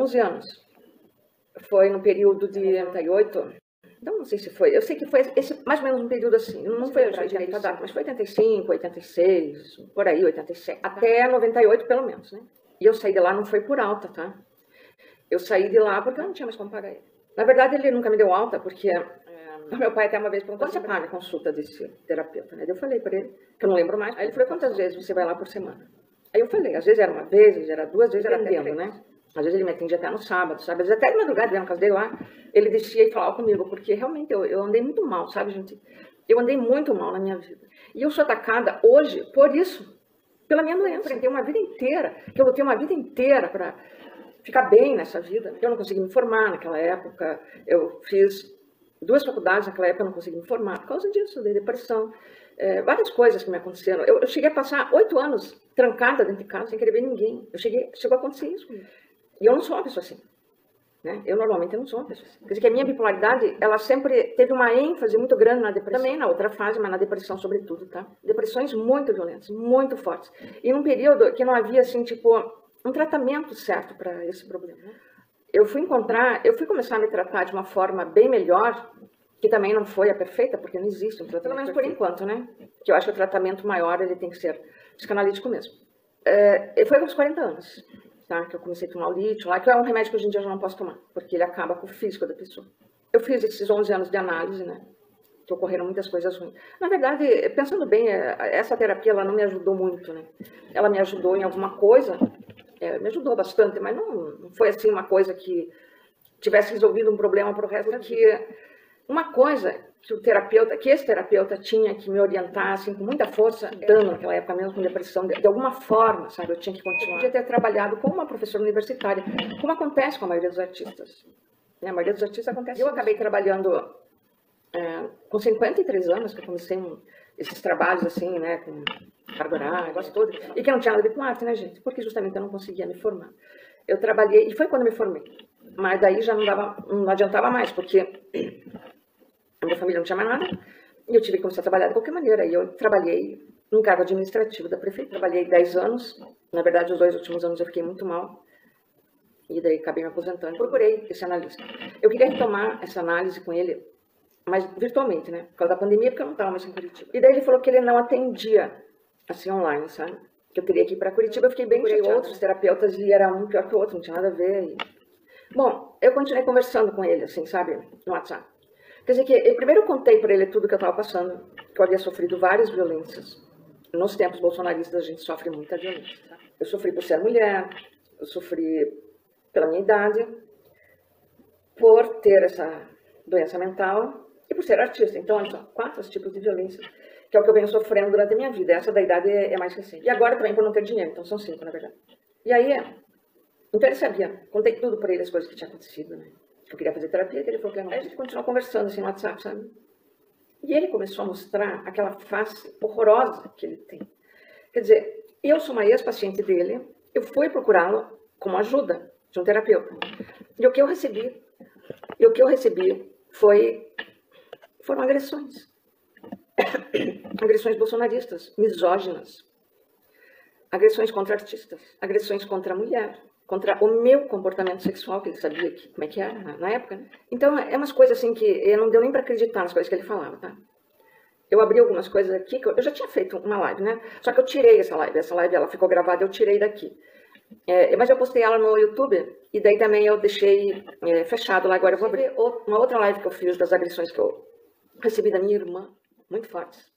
11 anos. Foi no período de 88. Então, não sei se foi. Eu sei que foi esse, mais ou menos um período assim. Não foi direito a data, mas foi 85, 86, por aí, 87. Até 98, pelo menos, né? E eu saí de lá, não foi por alta, tá? Eu saí de lá porque eu não tinha mais como pagar ele. Na verdade, ele nunca me deu alta, porque é, meu pai até uma vez perguntou, você paga a consulta desse terapeuta? Né? Eu falei para ele, que eu não lembro mais. Aí ele falou, quantas vezes você vai lá por semana? Aí eu falei, às vezes era uma vez, às vezes era duas, às vezes era atendendo, né? Às vezes ele me atendia até no sábado, sabe? Às vezes até de madrugada, na casa dele lá, ele descia e falava comigo, porque realmente eu, eu andei muito mal, sabe, gente? Eu andei muito mal na minha vida. E eu sou atacada hoje por isso, pela minha doença. Eu tenho uma vida inteira, que eu lutei uma vida inteira para ficar bem nessa vida. Eu não consegui me formar naquela época, eu fiz duas faculdades naquela época, eu não consegui me formar por causa disso, de depressão. É, várias coisas que me aconteceram. Eu, eu cheguei a passar oito anos trancada dentro de casa, sem querer ver ninguém. Eu cheguei, chegou a acontecer isso comigo. E eu não sou uma pessoa assim. Né? Eu normalmente não sou uma pessoa assim. Quer dizer que a minha bipolaridade, ela sempre teve uma ênfase muito grande na depressão. Também na outra fase, mas na depressão sobretudo, tá? Depressões muito violentas, muito fortes. E num período que não havia, assim, tipo, um tratamento certo para esse problema. Né? Eu fui encontrar, eu fui começar a me tratar de uma forma bem melhor, que também não foi a perfeita, porque não existe um tratamento Pelo menos por enquanto, né? Que eu acho que o tratamento maior, ele tem que ser psicanalítico mesmo. É, foi aos 40 anos, tá? Que eu comecei a tomar o lítio lá, que é um remédio que hoje em dia eu já não posso tomar, porque ele acaba com o físico da pessoa. Eu fiz esses 11 anos de análise, né? Que ocorreram muitas coisas ruins. Na verdade, pensando bem, é, essa terapia, ela não me ajudou muito, né? Ela me ajudou em alguma coisa, é, me ajudou bastante, mas não, não foi assim uma coisa que tivesse resolvido um problema para o resto, porque uma coisa que o terapeuta, que esse terapeuta tinha que me orientar assim com muita força, dando naquela época mesmo com depressão, de, de, alguma forma, sabe, eu tinha que continuar. Eu podia ter trabalhado como uma professora universitária, como acontece com a maioria dos artistas. Né? A maioria dos artistas acontece. Eu acabei trabalhando é, com 53 anos, que eu comecei um, esses trabalhos assim, né, com horária, negócio todo, e que não tinha nada a ver com arte, né, gente? Porque justamente eu não conseguia me formar. Eu trabalhei, e foi quando me formei, mas daí já não, dava, não adiantava mais, porque a minha família não tinha mais nada, e eu tive que começar a trabalhar de qualquer maneira. E eu trabalhei num cargo administrativo da prefeitura. Trabalhei 10 anos, na verdade, os dois últimos anos eu fiquei muito mal, e daí acabei me aposentando. Procurei esse analista. Eu queria retomar essa análise com ele, mas virtualmente, né? Por causa da pandemia, porque eu não estava mais em Curitiba. E daí ele falou que ele não atendia, assim, online, sabe? Que eu teria que ir para Curitiba. Eu fiquei bem com outros terapeutas e era um pior que o outro, não tinha nada a ver. E... Bom, eu continuei conversando com ele, assim, sabe? No WhatsApp. Quer que eu primeiro contei para ele tudo que eu estava passando, que eu havia sofrido várias violências. Nos tempos bolsonaristas a gente sofre muita violência. Tá? Eu sofri por ser mulher, eu sofri pela minha idade, por ter essa doença mental e por ser artista. Então, olha só, quatro tipos de violência, que é o que eu venho sofrendo durante a minha vida. Essa da idade é, mais recente. E agora também por não ter dinheiro, então são cinco, na verdade. E aí, então ele sabia, contei tudo para ele, as coisas que tinham acontecido, né? Eu queria fazer terapia, que ele falou que não. Aí a gente continuou conversando assim no WhatsApp, sabe? E ele começou a mostrar aquela face horrorosa que ele tem. Quer dizer, eu sou uma ex-paciente dele, eu fui procurá-lo como ajuda de um terapeuta. E o que eu recebi, e o que eu recebi foi foram agressões. agressões bolsonaristas, misóginas. Agressões contra artistas, agressões contra a mulher, contra o meu comportamento sexual, que ele sabia que, como é que era na, época. Né? Então, é umas coisas assim que não deu nem para acreditar nas coisas que ele falava, tá? Eu abri algumas coisas aqui, que eu, eu, já tinha feito uma live, né? Só que eu tirei essa live, essa live ela ficou gravada, eu tirei daqui. É, mas eu postei ela no YouTube e daí também eu deixei é, fechado lá. Agora eu vou abrir uma outra live que eu fiz das agressões que eu recebi da minha irmã, muito fortes.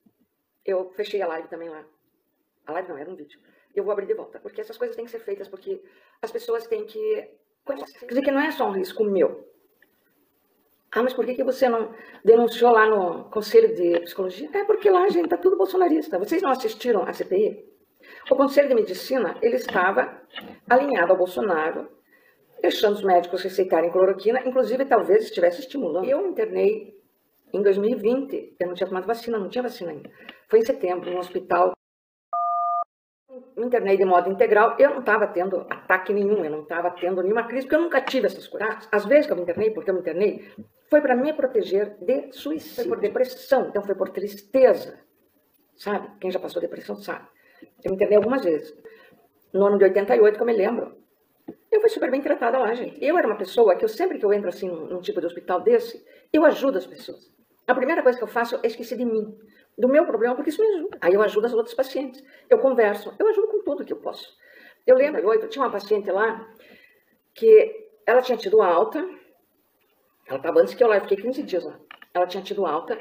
Eu fechei a live também lá. A live não, era um vídeo eu vou abrir de volta. Porque essas coisas têm que ser feitas, porque as pessoas têm que. Quer dizer que não é só um risco meu. Ah, mas por que, que você não denunciou lá no Conselho de Psicologia? É porque lá, gente, está tudo bolsonarista. Vocês não assistiram a CPI? O Conselho de Medicina, ele estava alinhado ao Bolsonaro, deixando os médicos receitarem cloroquina, inclusive talvez estivesse estimulando. Eu internei em 2020, eu não tinha tomado vacina, não tinha vacina ainda. Foi em setembro, no hospital me internei de modo integral, eu não estava tendo ataque nenhum, eu não estava tendo nenhuma crise, porque eu nunca tive essas coisas. As vezes que eu me internei, porque eu me internei, foi para me proteger de suicídio, foi por depressão, então foi por tristeza, sabe? Quem já passou depressão sabe. Eu me internei algumas vezes. No ano de 88, que eu me lembro, Eu fui super bem tratada lá, gente. Eu era uma pessoa que eu sempre que eu entro assim num tipo de hospital desse, eu ajudo as pessoas. A primeira coisa que eu faço é esquecer de mim, do meu problema, porque isso me ajuda. Aí eu ajudo as outras pacientes. Eu converso, eu ajudo com tudo que eu posso. Eu lembro, eu tinha uma paciente lá que ela tinha tido alta, ela estava antes que eu lá, eu fiquei 15 dias lá. Ela tinha tido alta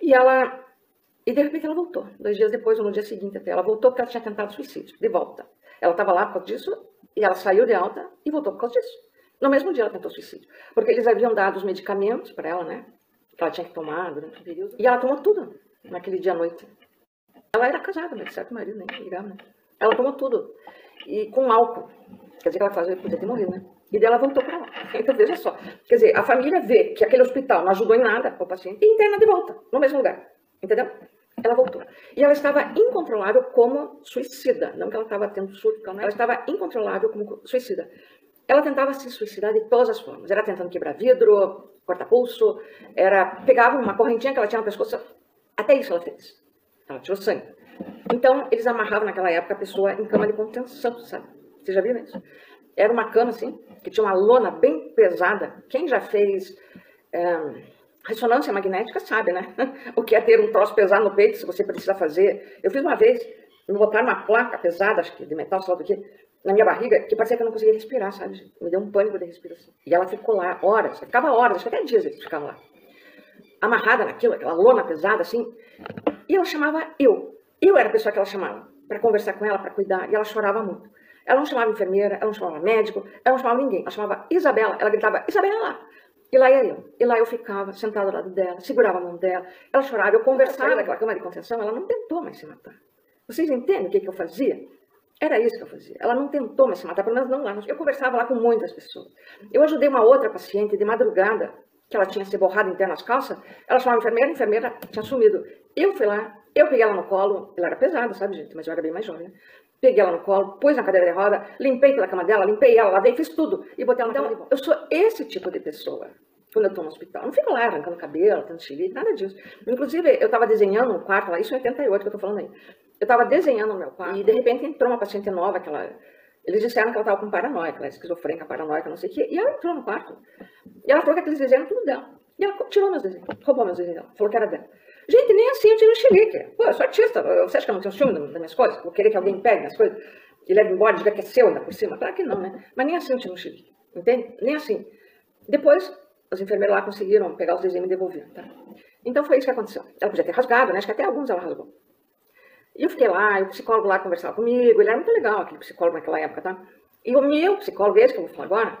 e ela. E de repente ela voltou. Dois dias depois, ou no dia seguinte até, ela voltou porque ela tinha tentado suicídio, de volta. Ela estava lá por causa disso e ela saiu de alta e voltou por causa disso. No mesmo dia ela tentou suicídio. Porque eles haviam dado os medicamentos para ela, né? Que ela tinha que tomar durante o período. E ela tomou tudo naquele dia à noite. Ela era casada, mas certo marido, nem ligava, né? Ela tomou tudo. E com álcool. Quer dizer que ela fazia, podia ter morrido, né? E ela voltou para lá. Então veja só. Quer dizer, a família vê que aquele hospital não ajudou em nada o paciente e interna de volta, no mesmo lugar. Entendeu? Ela voltou. E ela estava incontrolável como suicida. Não que ela estava tendo surto, não. Ela estava incontrolável como suicida. Ela tentava se suicidar de todas as formas. Era tentando quebrar vidro, cortar pulso, era pegava uma correntinha que ela tinha no pescoço. Até isso ela fez. Ela tirou sangue. Então, eles amarravam naquela época a pessoa em cama de contenção, sabe? Vocês já viram isso? Era uma cama, assim, que tinha uma lona bem pesada. Quem já fez é, ressonância magnética sabe, né? O que é ter um troço pesado no peito, se você precisa fazer. Eu fiz uma vez, me botaram uma placa pesada, acho que de metal, sei lá do que, na minha barriga, que parecia que eu não conseguia respirar, sabe? Me deu um pânico de respiração. E ela ficou lá horas, ficava horas, acho que até dias eles ficavam lá. Amarrada naquilo, aquela lona pesada, assim. E ela chamava eu. Eu era a pessoa que ela chamava, para conversar com ela, para cuidar, e ela chorava muito. Ela não chamava enfermeira, ela não chamava médico, ela não chamava ninguém. Ela chamava Isabela. Ela gritava, Isabela! E lá ia eu. E lá eu ficava sentada ao lado dela, segurava a mão dela. Ela chorava, eu conversava naquela cama de contenção. Ela não tentou mais se matar. Vocês entendem o que, que eu fazia? Era isso que eu fazia. Ela não tentou mais se matar, pelo menos não lá. Eu conversava lá com muitas pessoas. Eu ajudei uma outra paciente de madrugada, que ela tinha se borrado inteira nas calças. Ela chamava a enfermeira, a enfermeira tinha sumido. Eu fui lá, eu peguei ela no colo. Ela era pesada, sabe, gente? Mas eu era bem mais jovem, né? Peguei ela no colo, pus na cadeira de roda, limpei toda a cama dela, limpei ela, lavei, fiz tudo. E botei ela na então, Eu sou esse tipo de pessoa quando eu estou no hospital. Não fico lá arrancando cabelo, tendo xilique, nada disso. Inclusive, eu estava desenhando um quarto lá, isso em 88 que eu estou falando aí. Eu estava desenhando o meu quarto e de repente entrou uma paciente nova, que ela, eles disseram que ela estava com paranoia, ela é esquizofrênica, paranoica, não sei o quê. E ela entrou no quarto. E ela falou que aqueles desenhos eram tudo dela. E ela tirou meus desenhos, roubou meus desenhos falou que era dela. Gente, nem assim eu tiro xilique. Pô, eu sou artista, você acha que eu não tenho ciúme das minhas coisas? Vou querer que alguém pegue minhas coisas? e leva embora, diga que é seu ainda por cima. Claro que não, né? Mas nem assim eu tinha um xilique, entende? Nem assim. Depois, os enfermeiros lá conseguiram pegar os desenhos e devolver, tá? Então foi isso que aconteceu. Ela podia ter rasgado, né? Acho que até alguns ela rasgou. E eu fiquei lá, e o psicólogo lá conversava comigo, ele era muito legal, aquele psicólogo naquela época, tá? E o meu psicólogo, esse que eu vou falar agora,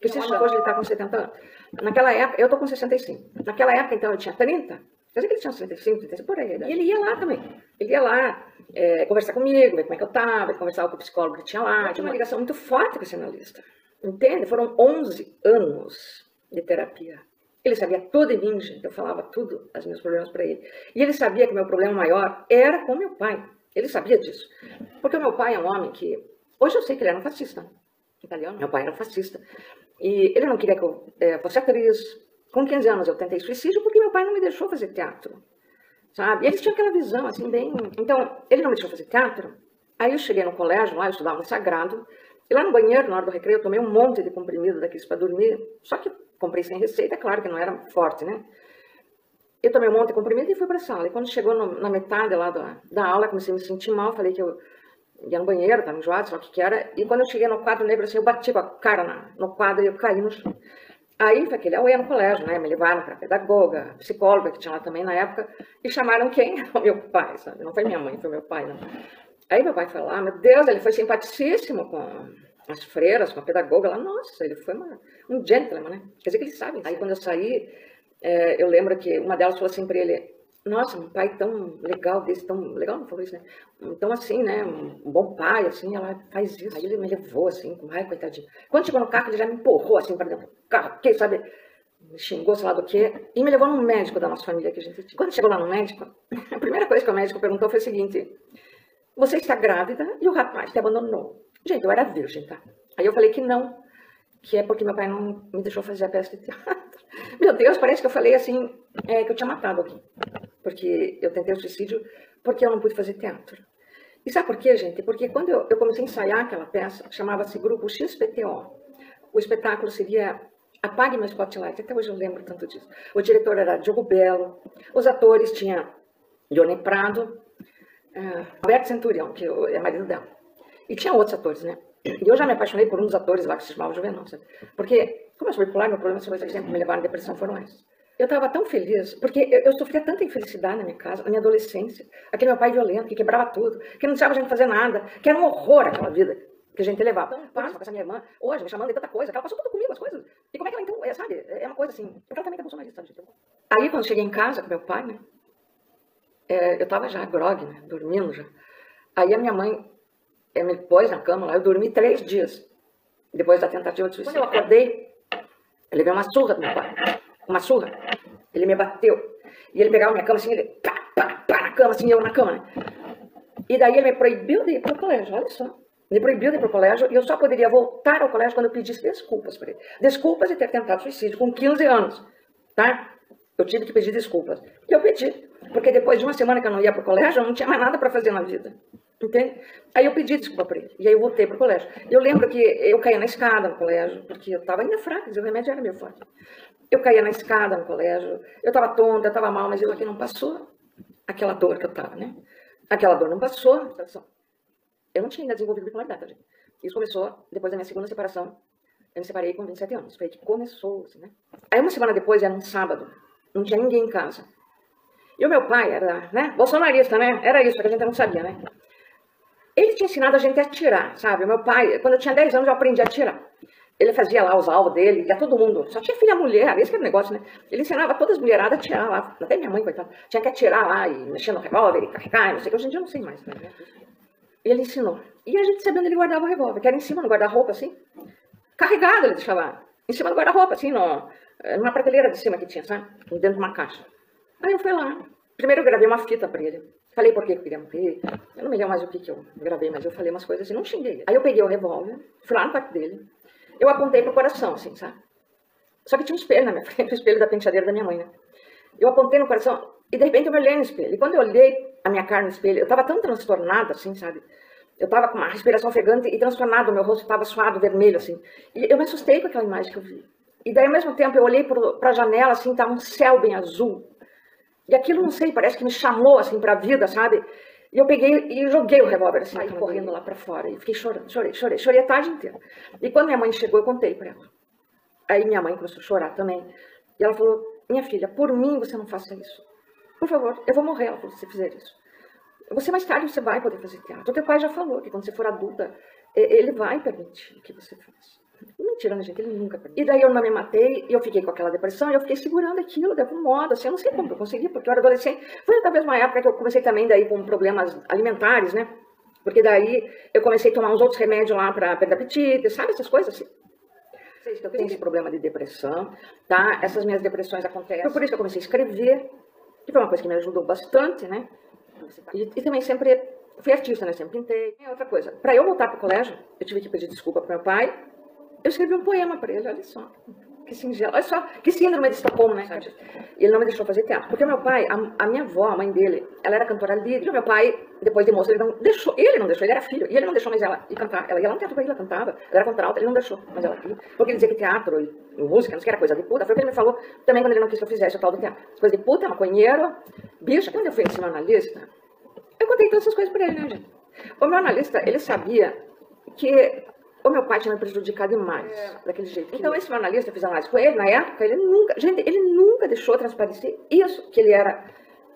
que se hoje ele está com 70 anos. Naquela época, eu tô com 65. Naquela época, então, eu tinha 30, quer dizer que ele tinha 65, 35, por aí. E ele ia lá também. Ele ia lá é, conversar comigo, ver como é que eu estava, conversar com o psicólogo que tinha lá. Tinha uma ligação muito forte com esse analista. Entende? Foram 11 anos de terapia. Ele sabia tudo em mim, gente. Eu falava tudo, os meus problemas para ele. E ele sabia que meu problema maior era com meu pai. Ele sabia disso. Porque o meu pai é um homem que. Hoje eu sei que ele era um fascista. Italiano. Meu pai era um fascista. E ele não queria que eu é, fosse atriz. Com 15 anos eu tentei suicídio porque meu pai não me deixou fazer teatro sabe? E eles tinham aquela visão, assim, bem... Então, ele não me deixou fazer teatro. Aí eu cheguei no colégio, lá eu estudava no Sagrado, e lá no banheiro, na hora do recreio, eu tomei um monte de comprimido daqueles para dormir, só que comprei sem receita, claro que não era forte, né? Eu tomei um monte de comprimido e fui para a sala. E quando chegou no, na metade lá da, da aula, comecei a me sentir mal, falei que eu ia no banheiro, estava enjoado, sei lá o que, que era. E quando eu cheguei no quadro negro, assim, eu bati com a cara na, no quadro e eu caí no chão. Aí foi aquele auê no colégio, né? Me levaram para pedagoga, psicóloga, que tinha lá também na época, e chamaram quem? O meu pai, sabe? Não foi minha mãe, foi meu pai, não. Aí meu pai foi lá, meu Deus, ele foi simpaticíssimo com as freiras, com a pedagoga lá. Nossa, ele foi uma, um gentleman, né? Quer dizer que eles sabem. Aí quando eu saí, é, eu lembro que uma delas falou assim para ele, nossa, um pai tão legal desse, tão legal, não falou isso, né? Então, assim, né? Um bom pai, assim, ela faz isso. Aí ele me levou, assim, com ai, coitadinho. Quando chegou no carro, ele já me empurrou, assim, para dentro do carro, porque, sabe? Me xingou, sei lá do quê, e me levou no médico da nossa família que a gente tinha. Quando chegou lá no médico, a primeira coisa que o médico perguntou foi o seguinte: Você está grávida e o rapaz te abandonou? Gente, eu era virgem, tá? Aí eu falei que não, que é porque meu pai não me deixou fazer a peça de teatro. Meu Deus, parece que eu falei assim, é, que eu tinha matado alguém porque eu tentei o suicídio porque eu não pude fazer teatro. E sabe por quê, gente? Porque quando eu, eu comecei a ensaiar aquela peça, chamava-se Grupo XPTO, o espetáculo seria Apague meu Spotlight, até hoje eu lembro tanto disso. O diretor era Diogo Belo, os atores tinha Johnny Prado, uh, Roberto Centurião, que é marido dela. E tinha outros atores, né? E eu já me apaixonei por um dos atores lá que se chamava Juvenal, sabe? Porque, como eu sou bipolar, meu problema foi, por exemplo, me levar à depressão foram esses. Eu estava tão feliz, porque eu, eu, sofria tanta infelicidade na minha casa, na minha adolescência. Aquele meu pai violento, que quebrava tudo, que não deixava a gente fazer nada, que era um horror aquela vida que a gente levava. Então, passa com essa minha irmã, hoje, me chamando de tanta coisa, que ela passou tudo comigo, as coisas. E como é que ela então, é, sabe, é uma coisa assim, porque ela também é bolsonarista, sabe? Aí, quando cheguei em casa com meu pai, né, é, eu estava já grog, né, dormindo já. Aí a minha mãe é, me pôs na cama lá, eu dormi três dias, depois da tentativa de suicídio. Quando eu acordei, eu levei uma surra do meu pai, uma surra. Ele me bateu. E ele pegava minha cama assim, ele pá, pá, pá, na cama, assim, eu na cama, né. E daí ele me proibiu de ir para o colégio, olha só. Me proibiu de ir para o colégio e eu só poderia voltar ao colégio quando eu pedisse desculpas para ele. Desculpas de ter tentado suicídio com 15 anos, tá? Eu tive que pedir desculpas. E eu pedi, porque depois de uma semana que eu não ia para o colégio, eu não tinha mais nada para fazer na vida. Entende? Aí eu pedi desculpa para ele. E aí eu voltei para o colégio. Eu lembro que eu caía na escada no colégio, porque eu estava ainda fraca, o remédio era meu forte. Eu caía na escada no colégio, eu estava tonta, eu estava mal, mas eu aqui não passou aquela dor que eu estava, né? Aquela dor não passou. Eu não tinha ainda desenvolvido bipolaridade, gente. Isso começou depois da minha segunda separação. Eu me separei com 27 anos. Foi aí que começou, assim, né? Aí uma semana depois, era um sábado, não tinha ninguém em casa. E o meu pai era, né, bolsonarista, né? Era isso, que a gente não sabia, né? Ele tinha ensinado a gente a atirar, sabe? Meu pai, quando eu tinha 10 anos, eu aprendi a atirar. Ele fazia lá os alvos dele, ia todo mundo. Só tinha filha mulher, esse que era o negócio, né? Ele ensinava todas as mulheradas a atirar lá. Até minha mãe, coitada, tinha que atirar lá e mexer no revólver e carregar, não sei o que. Hoje em dia eu não sei mais. Né? Ele ensinou. E a gente sabia onde ele guardava o revólver, que era em cima do guarda-roupa, assim. Carregado, ele deixava em cima do guarda-roupa, assim, no, numa prateleira de cima que tinha, sabe? Dentro de uma caixa. Aí eu fui lá. Primeiro eu gravei uma fita pra ele. Falei por que eu queria morrer. Eu não me lembro mais o que, que eu gravei, mas eu falei umas coisas assim, não xinguei. Aí eu peguei o revólver, fui lá no quarto dele. Eu apontei pro coração, assim, sabe? Só que tinha um espelho na minha frente, o espelho da penteadeira da minha mãe, né? Eu apontei no coração e de repente eu me olhei no espelho. E quando eu olhei a minha cara no espelho, eu estava tão transtornada, assim, sabe? Eu estava com uma respiração ofegante e transtornada, o meu rosto estava suado, vermelho, assim. E eu me assustei com aquela imagem que eu vi. E daí, ao mesmo tempo, eu olhei para a janela, assim, estava um céu bem azul. E aquilo, não sei, parece que me chamou, assim, para a vida, sabe? E eu peguei e joguei o revólver, assim, correndo lá para fora. E fiquei chorando, chorei, chorei, chorei a tarde inteira. E quando minha mãe chegou, eu contei para ela. Aí minha mãe começou a chorar também. E ela falou, minha filha, por mim você não faça isso. Por favor, eu vou morrer, ela falou, se você fizer isso. Você mais tarde você vai poder fazer teatro. O teu pai já falou que quando você for adulta, ele vai permitir que você faça. Mentira, né, gente? Ele nunca. E daí eu não me matei, e eu fiquei com aquela depressão, e eu fiquei segurando aquilo de algum modo, assim, eu não sei como eu consegui, porque eu era adolescente. Foi talvez uma época que eu comecei também daí com problemas alimentares, né? Porque daí eu comecei a tomar uns outros remédios lá para perder apetite, sabe? Essas coisas assim. Eu tenho esse problema de depressão, tá? Essas minhas depressões acontecem. Foi por isso que eu comecei a escrever, que foi uma coisa que me ajudou bastante, né? E, e também sempre fui artista, né? Sempre pintei. E outra coisa, para eu voltar para o colégio, eu tive que pedir desculpa para meu pai. Eu escrevi um poema para ele, olha só. Que singelo. Olha só, que síndrome de Estocolmo, né? E ele não me deixou fazer teatro. Porque meu pai, a, a, minha avó, a mãe dele, ela era cantora lírica. Meu pai, depois de moço, ele não deixou. Ele não deixou, ele era filho. E ele não deixou mais ela ir cantar. Ela ia lá no teatro pra ela cantava. Ela era contralta, ele não deixou mais ela ir. Porque ele dizia que teatro e, e música, não sei era coisa de puta. Foi o que ele me falou também quando ele não quis que eu fizesse o tal do teatro. Coisa de puta, maconheiro, bicha. Quando eu fui ensinar na lista, eu contei todas essas coisas para ele, né, gente? O meu analista, ele sabia que o meu pai tinha me prejudicado demais, é. daquele jeito. Então, esse meu analista, eu fiz análise com ele, na época, ele nunca, gente, ele nunca deixou transparecer isso, que ele era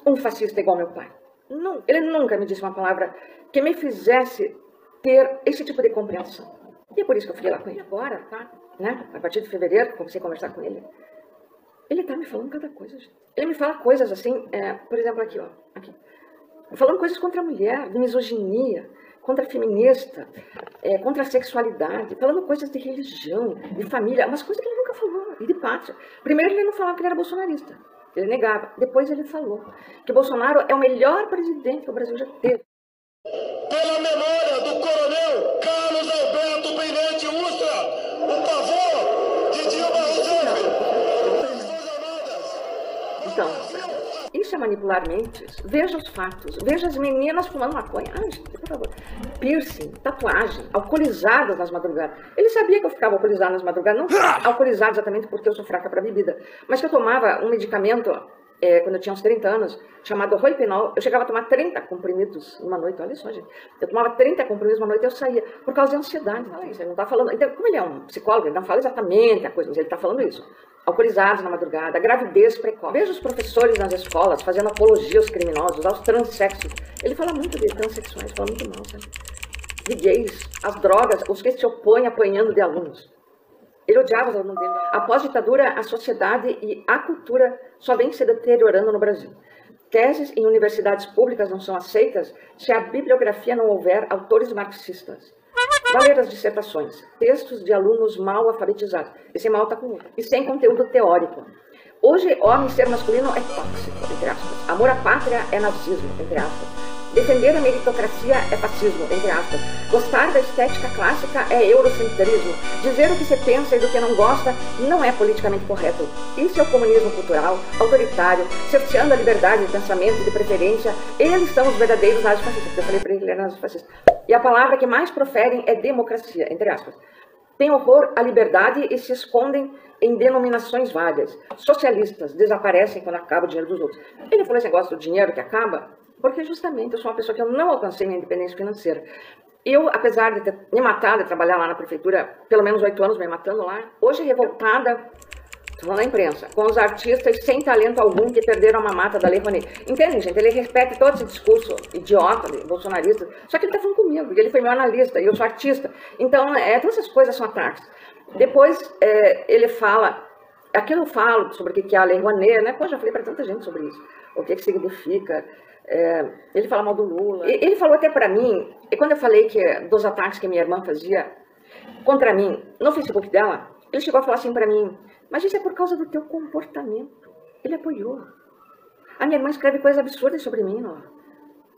um fascista igual meu pai. Não, ele nunca me disse uma palavra que me fizesse ter esse tipo de compreensão. E é por isso que eu fiquei lá com ele agora, tá? Né? A partir de fevereiro, comecei a conversar com ele. Ele tá me falando cada coisa, gente. Ele me fala coisas assim, é, por exemplo, aqui, ó. Aqui falando coisas contra a mulher, de misoginia, contra a feminista, é, contra a sexualidade, falando coisas de religião, de família, umas coisas que ele nunca falou, e de pátria. Primeiro ele não falava que ele era bolsonarista, ele negava. Depois ele falou que Bolsonaro é o melhor presidente que o Brasil já teve. Pela memória do coronel Carlos Alberto Brilhante Ustra, o é manipular mentes. Veja os fatos. Veja as meninas fumando maconha. Ah, por favor. Piercing, tatuagem, alcoolizadas nas madrugadas. Ele sabia que eu ficava alcoolizada nas madrugadas. Não alcoolizada exatamente porque eu sou fraca para bebida. Mas que eu tomava um medicamento é, quando eu tinha uns 30 anos, chamado Roipinol. Eu chegava a tomar 30 comprimidos numa noite. Olha só, gente. Eu tomava 30 comprimidos numa noite e eu saía. Por causa de ansiedade. Fala isso. Ele não está falando. Então, como ele é um psicólogo, ele não fala exatamente a coisa, mas ele está falando isso. Alcoolizados na madrugada, gravidez precoce. Veja os professores nas escolas fazendo apologia aos criminosos, aos transexos. Ele fala muito de transexuais, fala muito mal, sabe? De gays, as drogas, os que se opõem apanhando de alunos. Ele odiava os alunos dele. Após a ditadura, a sociedade e a cultura só vem se deteriorando no Brasil. Teses em universidades públicas não são aceitas se a bibliografia não houver autores marxistas. Valer as dissertações, textos de alunos mal alfabetizados. Esse mal está comigo. E sem conteúdo teórico. Hoje, homem ser masculino é tóxico, entre aspas. Amor à pátria é nazismo, entre aspas. Defender a meritocracia é fascismo, entre aspas. Gostar da estética clássica é eurocentrismo. Dizer o que você pensa e do que não gosta não é politicamente correto. Isso é o comunismo cultural, autoritário, cerceando a liberdade de pensamento e de preferência. Eles são os verdadeiros nazifascistas. Eu falei para ele que ele era nazifascista. E a palavra que mais proferem é democracia, entre aspas. Tem horror à liberdade e se escondem em denominações vagas. Socialistas desaparecem quando acaba o dinheiro dos outros. Ele falou esse negócio do dinheiro que acaba. Porque justamente eu sou uma pessoa que eu não alcancei minha independência financeira. Eu, apesar de ter me matado e trabalhar lá na prefeitura, pelo menos oito anos me matando lá, hoje revoltada, estou na imprensa, com os artistas sem talento algum que perderam a mamata da Lei Rouanet. Entende, gente? Ele repete todo esse discurso idiota, bolsonarista, só que ele está falando comigo, e ele foi meu analista, e eu sou artista. Então, é, todas essas coisas são ataques. Depois, é, ele fala, aqui eu falo sobre o que é a Lei Rouanet, né? Pô, já falei para tanta gente sobre isso, o que, que significa, é, ele fala mal do Lula. Ele falou até para mim, e quando eu falei que dos ataques que minha irmã fazia contra mim no Facebook dela, ele chegou a falar assim para mim: Mas isso é por causa do teu comportamento. Ele apoiou. A minha irmã escreve coisas absurdas sobre mim ó,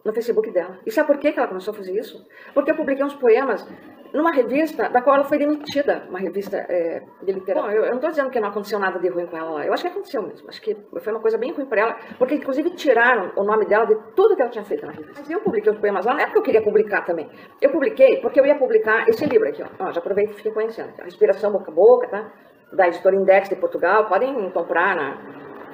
no Facebook dela. E sabe por que ela começou a fazer isso? Porque eu publiquei uns poemas numa revista da qual ela foi demitida, uma revista é, de literatura. Bom, eu, eu não estou dizendo que não aconteceu nada de ruim com ela lá. Eu acho que aconteceu mesmo. Acho que foi uma coisa bem ruim para ela, porque inclusive tiraram o nome dela de tudo que ela tinha feito na revista. Mas eu publiquei os poemas lá, não é porque eu queria publicar também. Eu publiquei porque eu ia publicar esse livro aqui, ó. ó já aproveito e fiquei conhecendo. A Respiração Boca a Boca, tá? Da editora Index de Portugal. Podem comprar, na,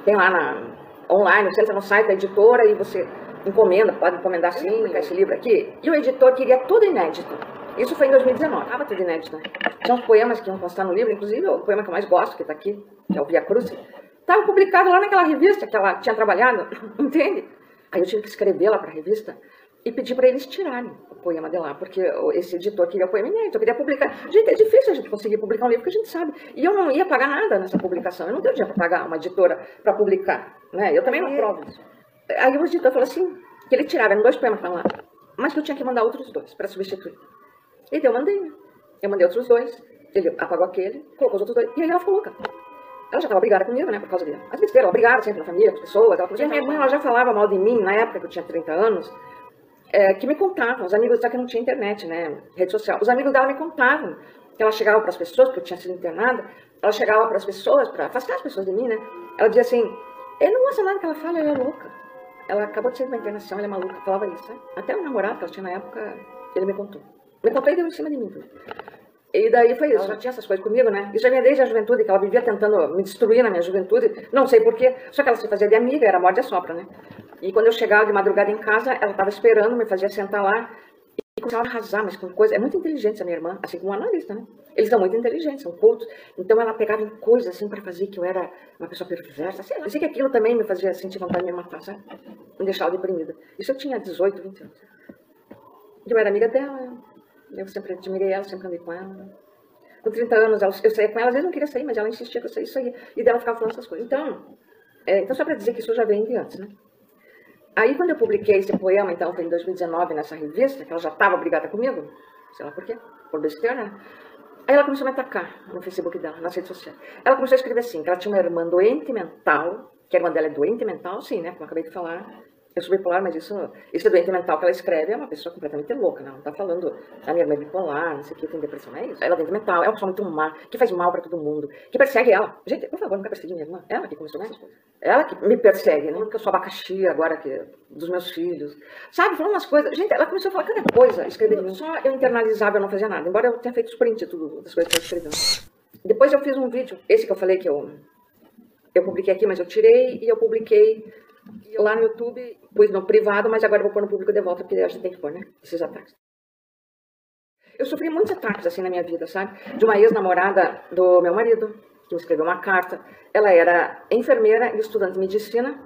tem lá na, online, você entra no site da editora e você encomenda, pode encomendar sim, esse livro aqui. E o editor queria tudo inédito. Isso foi em 2019, estava tudo inédito, né? Tinha uns poemas que iam constar no livro, inclusive o poema que eu mais gosto, que está aqui, que é o Via Cruz, estava publicado lá naquela revista que ela tinha trabalhado, entende? Aí eu tive que escrever lá para a revista e pedir para eles tirarem o poema de lá, porque esse editor queria o poema inédito, eu queria publicar. Gente, é difícil a gente conseguir publicar um livro que a gente sabe. E eu não ia pagar nada nessa publicação, eu não tenho dinheiro para pagar uma editora para publicar, né? Eu também não aprovo isso. Aí o editor falou assim, que ele tirava, eram dois poemas para lá, mas que eu tinha que mandar outros dois para substituir. Então eu mandei? Eu mandei outros dois, ele apagou aquele, colocou os outros dois, e aí ela ficou louca. Ela já estava brigada comigo, né, por causa dele. As besteiras, ela brigava sempre na família, com as pessoas, ela falou, minha irmã ela já falava mal de mim, na época que eu tinha 30 anos, é, que me contavam, os amigos, só que não tinha internet, né, rede social. Os amigos dela me contavam que ela chegava para as pessoas, porque eu tinha sido internada, ela chegava para as pessoas, para afastar as pessoas de mim, né, ela dizia assim, eu não gosto nada que ela fala, ela é louca. Ela acabou de sair de uma internação, ela é maluca, falava isso, né? Até o namorado que ela tinha na época, ele me contou. Me contou e deu em cima de mim. E daí foi isso, já tinha essas coisas comigo, né? Isso já vinha desde a juventude, que ela vivia tentando me destruir na minha juventude, não sei porquê, só que ela se fazia de amiga, era morde a sopra, né? E quando eu chegava de madrugada em casa, ela estava esperando, me fazia sentar lá e começava a arrasar, mas com coisa. É muito inteligente essa minha irmã, assim como um analista, né? Eles são muito inteligentes, são cultos. Então ela pegava em coisas assim para fazer que eu era uma pessoa perversa, sei lá. Eu sei que aquilo também me fazia sentir vontade de me matar, sabe? Me deixava deprimida. Isso eu tinha 18, 20 anos. Eu era amiga dela, eu sempre admirei ela, sempre andei com ela. Com 30 anos, eu saía com ela, às vezes não queria sair, mas ela insistia que eu saísse, aí. E dela ficava falando essas coisas. Então, é, então só para dizer que isso já vem de antes, né? Aí, quando eu publiquei esse poema, então, foi em 2019, nessa revista, que ela já estava brigada comigo, sei lá por quê, por besteira, né? Aí ela começou a me atacar no Facebook dela, nas redes sociais. Ela começou a escrever assim, que ela tinha uma irmã doente mental, que a irmã dela é doente mental, sim, né, como eu acabei de falar, Eu sou bipolar, mas isso, isso é doente mental que ela escreve, é uma pessoa completamente louca, não. Não tá falando, a minha irmã é bipolar, não sei o que, tem depressão, não é isso. Ela é doente mental, é uma pessoa muito má, que faz mal pra todo mundo, que persegue ela. Gente, por favor, nunca persegui minha irmã. Ela que começou com essas coisas. Ela que me persegue, né? Que eu sou abacaxi agora, que, dos meus filhos. Sabe, falando umas coisas. Gente, ela começou a falar cada coisa, escrevendo. Só eu internalizava, eu não fazia nada. Embora eu tenha feito os print tudo das coisas que eu escrevendo. Depois eu fiz um vídeo, esse que eu falei que eu, eu publiquei aqui, mas eu tirei, e eu publiquei lá no YouTube, pus no privado, mas agora vou pôr no público de volta, porque a gente tem que pôr, né? Esses ataques. Eu sofri muitos ataques assim na minha vida, sabe? De uma ex-namorada do meu marido, que me escreveu uma carta. Ela era enfermeira e estudante de medicina.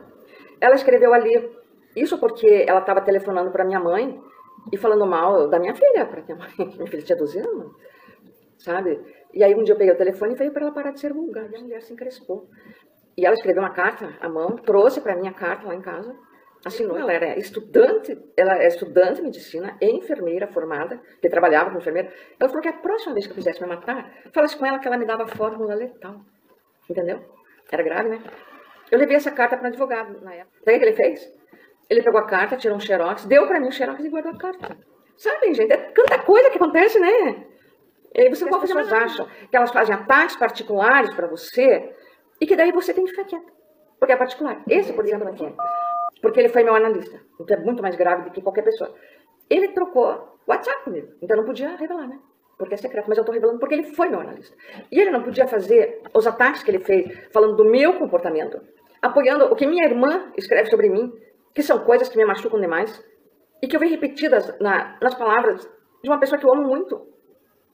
Ela escreveu ali, isso porque ela estava telefonando para minha mãe e falando mal da minha filha, para minha mãe. Minha filha tinha 12 anos, sabe? E aí um dia eu peguei o telefone e veio para ela parar de ser vulgar. E a mulher se encrespou. E ela escreveu uma carta à mão, trouxe para mim a carta lá em casa, assinou. Ela era estudante, ela é estudante de medicina, enfermeira formada, que trabalhava como enfermeira. Ela falou que a próxima vez que eu quisesse me matar, falasse com ela que ela me dava fórmula letal. Entendeu? Era grave, né? Eu levei essa carta para um advogado na época. Sabe o que ele fez? Ele pegou a carta, tirou um xerox, deu para mim o xerox e guardou a carta. Sabe, gente? É tanta coisa que acontece, né? E você não pessoas acham que elas fazem ataques particulares para você e que daí você tem que ficar quieto. Porque é particular. Esse, por exemplo, aqui. Porque ele foi meu analista. Então é muito mais grave do que qualquer pessoa. Ele trocou WhatsApp comigo. Então não podia revelar, né? Porque é secreto. Mas eu estou revelando porque ele foi meu analista. E ele não podia fazer os ataques que ele fez, falando do meu comportamento, apoiando o que minha irmã escreve sobre mim, que são coisas que me machucam demais, e que eu vi repetidas na, nas palavras de uma pessoa que eu amo muito.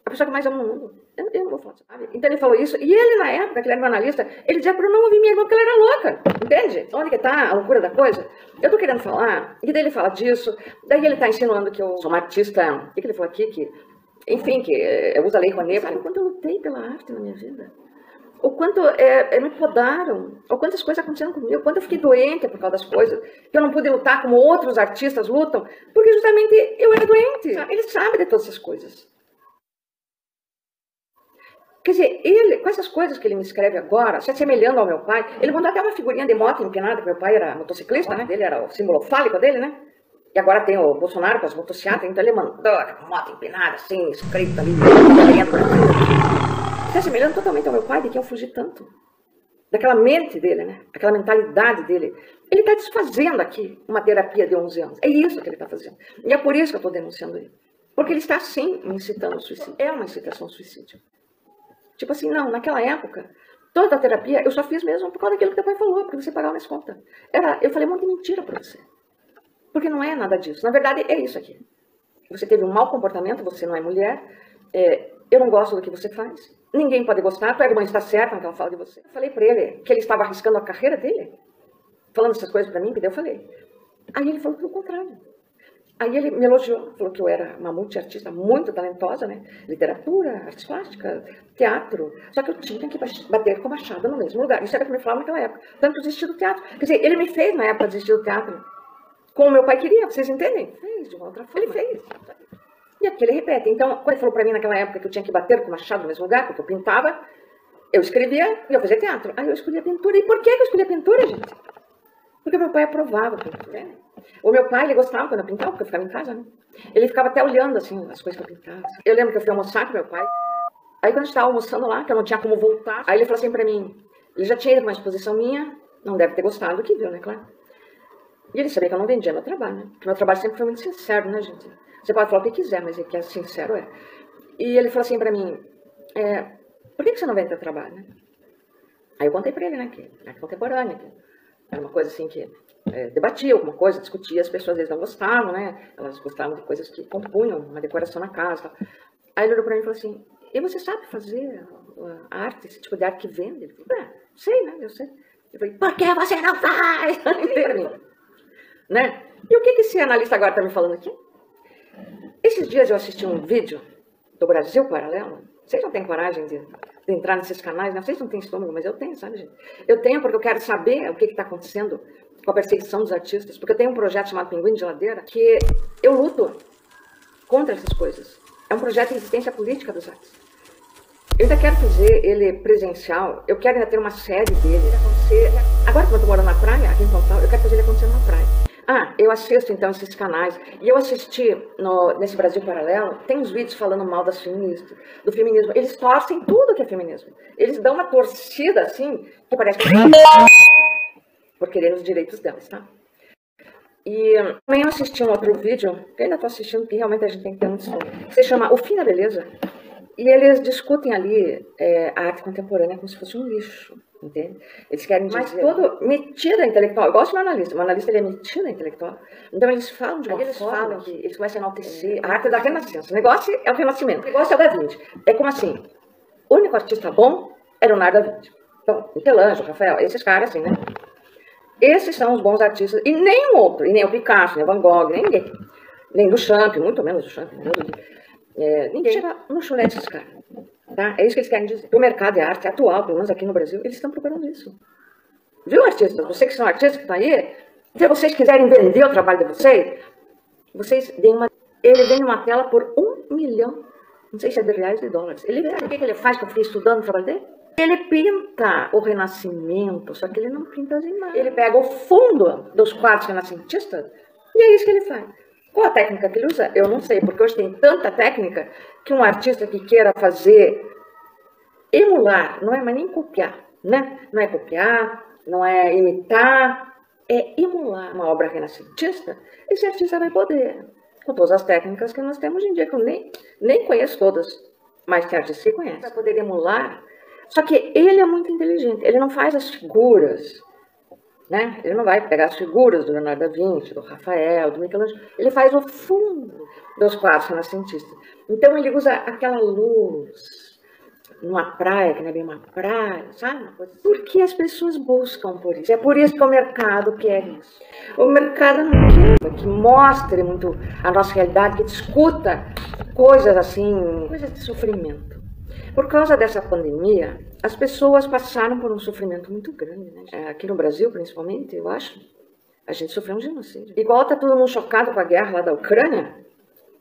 A pessoa que mais amo no mundo. Eu, eu não vou falar, sabe? Então ele falou isso, e ele, na época, que ele era um analista, ele dizia para eu não ouvir minha irmã porque ela era louca. Entende? Onde que tá a loucura da coisa? Eu tô querendo falar, e daí ele fala disso, daí ele tá insinuando que eu sou uma artista. O que, que ele falou aqui? Que, enfim, que eu uso a lei Rouanet. Sabe quanto eu lutei pela arte na minha vida? O quanto é, me podaram, o quantas coisas aconteceram comigo, o quanto eu fiquei doente por causa das coisas, que eu não pude lutar como outros artistas lutam, porque justamente eu era doente. Ele sabe de todas essas coisas. Quer dizer, ele, com essas coisas que ele me escreve agora, se assemelhando ao meu pai, ele mandou até uma figurinha de moto empinada, que meu pai era motociclista, né? Ele era o símbolo fálico dele, né? E agora tem o Bolsonaro com as motocicletas, então ele mandou a moto empinada, assim, escrita ali, se assemelhando totalmente ao meu pai, de que eu fugi tanto. Daquela mente dele, né? Aquela mentalidade dele. Ele está desfazendo aqui uma terapia de 11 anos. É isso que ele está fazendo. E é por isso que eu estou denunciando ele. Porque ele está, sim, me incitando ao suicídio. É uma incitação ao suicídio. Tipo assim, não, naquela época, toda a terapia eu só fiz mesmo por causa daquilo que teu pai falou, porque você pagava minhas contas. Era, eu falei um monte de mentira para você. Porque não é nada disso. Na verdade, é isso aqui. Você teve um mau comportamento, você não é mulher, é, eu não gosto do que você faz. Ninguém pode gostar, tua irmã está certa no que ela fala de você. Eu falei para ele que ele estava arriscando a carreira dele, falando essas coisas para mim, que daí eu falei. Aí ele falou pelo contrário. Aí ele me elogiou, falou que eu era uma multiartista muito talentosa, né? Literatura, artes plásticas, teatro. Só que eu tinha que bater com a machado no mesmo lugar. Isso era o que me falava naquela época. Tanto desistir do teatro. Quer dizer, ele me fez na época desistir do teatro. Como meu pai queria, vocês entendem? Fez de uma outra forma. Ele fez. E aqui ele repete. Então, quando ele falou para mim naquela época que eu tinha que bater com o machado no mesmo lugar, porque eu pintava, eu escrevia e eu fazia teatro. Aí eu escolhi a pintura. E por que eu escolhi a pintura, gente? Porque meu pai aprovava. Né? O meu pai, ele gostava quando eu pintava, porque eu ficava em casa, né? Ele ficava até olhando, assim, as coisas que eu pintava. Eu lembro que eu fui almoçar com meu pai. Aí quando a gente estava almoçando lá, que eu não tinha como voltar, aí ele falou assim pra mim, ele já tinha ido uma exposição minha, não deve ter gostado do que viu, né, claro. E ele sabia que eu não vendia meu trabalho, né? Porque meu trabalho sempre foi muito sincero, né, gente? Você pode falar o que quiser, mas é que é sincero, é. E ele falou assim pra mim, é, por que, que você não vende teu trabalho, né? Aí eu contei pra ele, né, que é contemporânea, que era uma coisa assim que é, debatia alguma coisa, discutia, as pessoas às vezes não gostavam, né? Elas gostavam de coisas que compunham uma decoração na casa. Tal. Aí ele olhou para mim e falou assim: E você sabe fazer arte, esse tipo de arte que vende? Ele falou: É, sei, né? Eu sei. Eu falei: Por que você não faz? né? E o que, que esse analista agora está me falando aqui? Esses dias eu assisti um vídeo do Brasil Paralelo. Vocês não têm coragem de entrar nesses canais, né? Vocês não têm estômago, mas eu tenho, sabe, gente? Eu tenho porque eu quero saber o que está acontecendo com a perseguição dos artistas, porque eu tenho um projeto chamado Pinguim de Geladeira, que eu luto contra essas coisas. É um projeto de resistência política das artes. Eu ainda quero fazer ele presencial, eu quero ainda ter uma série dele. Acontecer... Agora, quando eu moro na praia, aqui em Pontal, eu quero fazer ele acontecer na praia. Ah, eu assisto então esses canais. E eu assisti no, nesse Brasil Paralelo, tem uns vídeos falando mal das feministas, do feminismo. Eles torcem tudo que é feminismo. Eles dão uma torcida assim, que parece que. por querer os direitos delas, tá? E também eu assisti um outro vídeo, que ainda estou assistindo, que realmente a gente tem que ter um som, que se chama O Fim da Beleza. E eles discutem ali é, a arte contemporânea como se fosse um lixo. Entende? Eles querem dizer... Mas todo metida intelectual. Eu gosto de um analista. O analista ele é metida intelectual. Então eles falam de uma eles forma falam que eles começam a enaltecer a arte da renascença. O negócio é o renascimento. O negócio é o da Vinci. É como assim, o único artista bom era o Leonardo da Vinci. Então, Michelangelo, Rafael, esses caras assim, né? Esses são os bons artistas. E nenhum outro. E nem o Picasso, nem o Van Gogh, nem ninguém. Nem do Champ, muito menos do Champ. É, ninguém chega no chulé desses caras. Tá? É isso que eles querem dizer. O mercado de arte atual, pelo menos aqui no Brasil, eles estão procurando isso. Viu, artistas? Vocês que são artistas que estão aí, se vocês quiserem vender o trabalho de vocês, vocês deem uma. Ele vende uma tela por um milhão, não sei se é de reais de dólares. Ele o que, que ele faz, que eu fiquei estudando o trabalho dele? Ele pinta o Renascimento, só que ele não pinta as imagens. Ele pega o fundo dos quadros renascentistas e é isso que ele faz. Qual a técnica que ele usa? Eu não sei, porque hoje tem tanta técnica que um artista que queira fazer emular, não é mais nem copiar, né? Não é copiar, não é imitar, é emular uma obra renascentista, esse artista vai poder, com todas as técnicas que nós temos hoje em dia, que eu nem, nem conheço todas, mas que conhecem, vai poder emular. Só que ele é muito inteligente, ele não faz as figuras né? Ele não vai pegar as figuras do Leonardo da Vinci, do Rafael, do Michelangelo. Ele faz o fundo dos quadros renascentistas. Então ele usa aquela luz numa praia, que não é bem uma praia, sabe? Assim. Porque as pessoas buscam por isso. É por isso que o mercado quer isso. O mercado não quer que mostre muito a nossa realidade, que discuta coisas assim, coisas de sofrimento. Por causa dessa pandemia, as pessoas passaram por um sofrimento muito grande, né? Aqui no Brasil, principalmente, eu acho. A gente sofreu um genocídio. Igual está todo mundo chocado com a guerra lá da Ucrânia,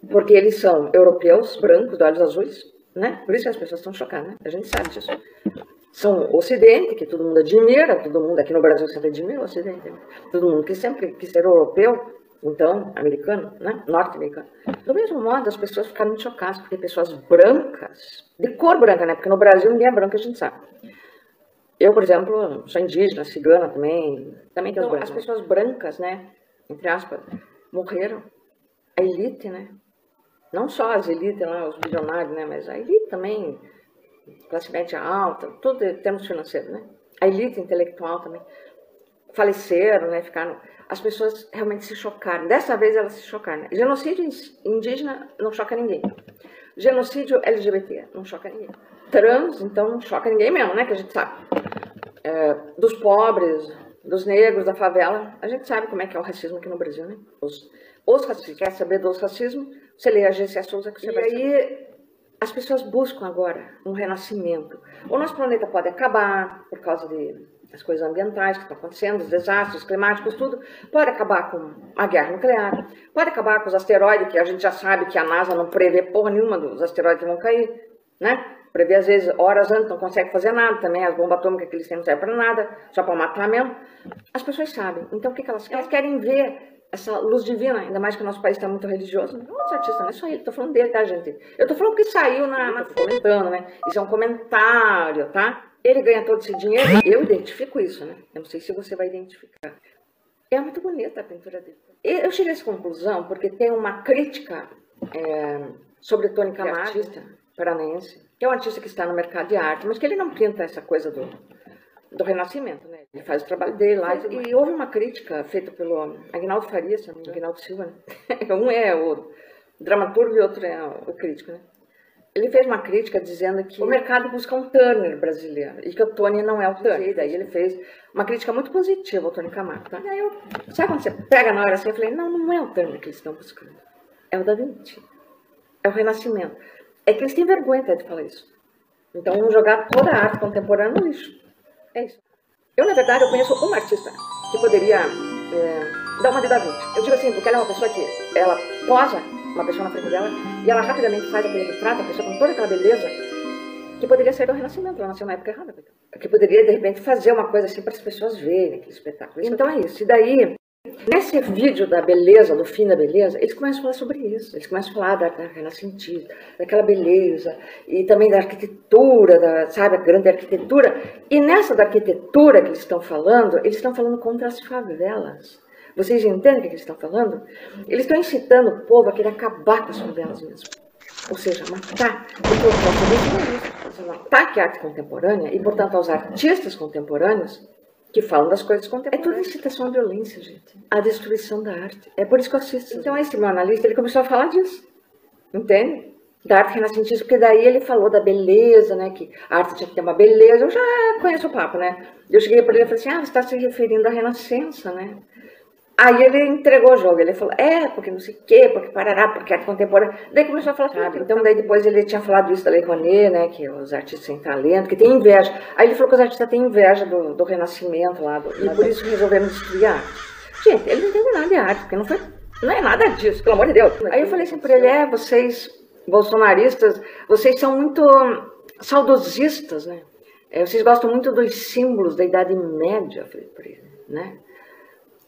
porque eles são europeus, brancos, de olhos azuis, né? Por isso que as pessoas estão chocadas, né? A gente sabe disso. São o Ocidente, que todo mundo admira, todo mundo aqui no Brasil sempre admira o Ocidente. Né? Todo mundo que sempre quis ser europeu, então, americano, né? norte-americano. Do mesmo modo, as pessoas ficaram chocadas, porque pessoas brancas, de cor branca, né? Porque no Brasil ninguém é branco, a gente sabe. Eu, por exemplo, sou indígena, cigana também, também então, As pessoas brancas, né, entre aspas, morreram. A elite, né? Não só as elites lá, os bilionários, né? Mas a elite também, classe média alta, tudo em termos financeiros, né? A elite intelectual também faleceram, né? Ficaram as pessoas realmente se chocaram. Dessa vez elas se chocaram. Genocídio indígena não choca ninguém. Genocídio LGBT não choca ninguém. Trans, então, não choca ninguém mesmo, né? Que a gente sabe. É, dos pobres, dos negros, da favela, a gente sabe como é que é o racismo aqui no Brasil, né? Os, os racistas, quer saber dos racismos, você lê a GC Souza que você e vai aí, saber. as pessoas buscam agora um renascimento. O nosso planeta pode acabar por causa de as coisas ambientais que estão acontecendo, os desastres climáticos, tudo, pode acabar com a guerra nuclear, pode acabar com os asteroides, que a gente já sabe que a NASA não prevê porra nenhuma dos asteroides que vão cair, né? Prevê às vezes horas antes, não consegue fazer nada também, as bombas atômicas que eles têm não servem para nada, só para matar mesmo. As pessoas sabem. Então o que, que elas? Elas querem ver essa luz divina, ainda mais que o nosso país está muito religioso. Não é artista, não é só ele, estou falando dele, tá, gente? Eu estou falando que saiu na, na comentando, né? Isso é um comentário, tá? Ele ganha todo esse dinheiro, eu identifico isso, né? Eu não sei se você vai identificar. É muito bonita a pintura dele. Eu cheguei a essa conclusão porque tem uma crítica é, sobre Tony Camargo, artista paranaense, que é um artista que está no mercado de arte, mas que ele não pinta essa coisa do, do Renascimento, né? Ele faz o trabalho dele lá. E, e houve uma crítica feita pelo Agnaldo Farias, Agnaldo Silva, né? Um é o dramaturgo e outro é o crítico, né? Ele fez uma crítica dizendo que o mercado busca um Turner brasileiro e que o Tony não é o Turner. E daí ele fez uma crítica muito positiva ao Tony Camargo. Tá? E aí eu, sabe quando você pega na hora assim? Eu falei: não, não é o Turner que eles estão buscando. É o Da Vinci. É o Renascimento. É que eles têm vergonha até de falar isso. Então vão jogar toda a arte contemporânea no lixo. É isso. Eu, na verdade, eu conheço uma artista que poderia é, dar uma de Da Vinci. Eu digo assim, porque ela é uma pessoa que ela posa uma pessoa na frente dela, e ela rapidamente faz aquele retrato, a pessoa com toda aquela beleza, que poderia ser do Renascimento, ela nasceu na época errada. Que poderia, de repente, fazer uma coisa assim para as pessoas verem aquele espetáculo. Então é isso. E daí, Nesse vídeo da beleza, do fim da beleza, eles começam a falar sobre isso. Eles começam a falar da, da renascentista, daquela beleza, e também da arquitetura, da, sabe, a grande arquitetura. E nessa da arquitetura que eles estão falando, eles estão falando contra as favelas. Vocês entendem o que eles estão falando? Eles estão incitando o povo a querer acabar com as favelas mesmo. Ou seja, matar. O é um ataque à arte contemporânea e, portanto, aos artistas contemporâneos que falam das coisas contemporâneas. É tudo incitação à violência, gente. A destruição da arte. É por isso que eu assisto. Então, esse meu analista, ele começou a falar disso. Entende? Da arte renascentista, porque daí ele falou da beleza, né? Que a arte tinha que ter uma beleza. Eu já conheço o papo, né? Eu cheguei para ele e falei assim, ah, você está se referindo à Renascença, né? Aí ele entregou o jogo, ele falou, é, porque não sei o quê, porque parará, porque arte contemporânea. Daí começou a falar sabe? Então, daí depois ele tinha falado isso da Lei Rouanet, né, que os artistas sem talento, que tem inveja. Aí ele falou que os artistas têm inveja do, do renascimento lá, do, e por isso resolveram destruir a arte. Gente, ele não entende nada de arte, porque não foi, não é nada disso, pelo amor de Deus. Aí eu falei assim para ele, é, vocês, bolsonaristas, vocês são muito saudosistas, né? É, vocês gostam muito dos símbolos da Idade Média, eu falei para ele, né?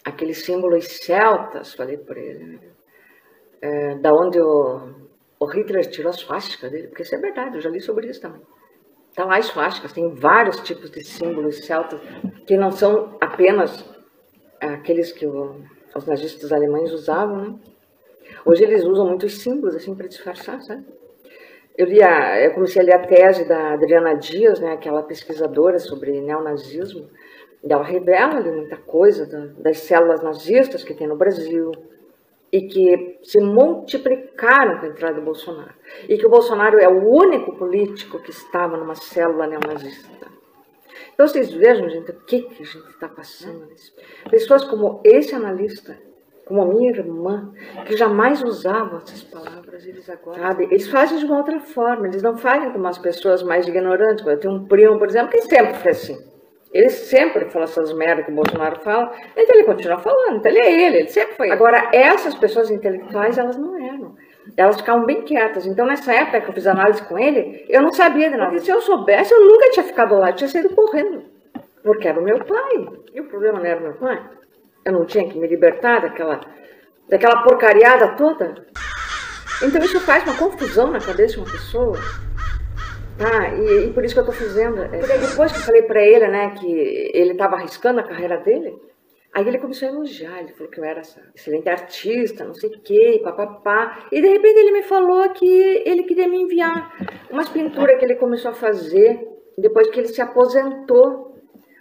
Aqueles símbolos celtas, falei para ele, né? é, da onde o, o Hitler tirou as suásticas dele, porque isso é verdade, eu já li sobre isso também. Lá as suásticas, tem vários tipos de símbolos celtas que não são apenas aqueles que o, os nazistas alemães usavam, né? Hoje eles usam muitos símbolos assim para disfarçar, sabe? Eu, li a, eu comecei a ler a tese da Adriana Dias, né, aquela pesquisadora sobre neonazismo, ela revela ali muita coisa das células nazistas que tem no Brasil e que se multiplicaram com a entrada do Bolsonaro. E que o Bolsonaro é o único político que estava numa célula neonazista. Então vocês vejam, gente, o que, que a gente está passando. Pessoas como esse analista, como a minha irmã, que jamais usavam essas palavras, eles agora, sabe, eles fazem de uma outra forma, eles não fazem como as pessoas mais ignorantes. Eu tenho um primo, por exemplo, que sempre foi assim. Ele sempre fala essas merdas que o Bolsonaro fala, então ele continua falando, então ele é ele, ele sempre foi. Agora, essas pessoas intelectuais, elas não eram. Elas ficavam bem quietas. Então, nessa época que eu fiz análise com ele, eu não sabia de nada. Porque se eu soubesse, eu nunca tinha ficado lá, eu tinha saído correndo. Porque era o meu pai. E o problema não era o meu pai. Eu não tinha que me libertar daquela, daquela porcariada toda. Então, isso faz uma confusão na cabeça de uma pessoa. Ah, e, e, por isso que eu estou fazendo. É, depois que eu falei para ele, né, que ele estava arriscando a carreira dele, aí ele começou a elogiar. Ele falou que eu era excelente artista, não sei o quê, papapá. E de repente ele me falou que ele queria me enviar umas pinturas que ele começou a fazer depois que ele se aposentou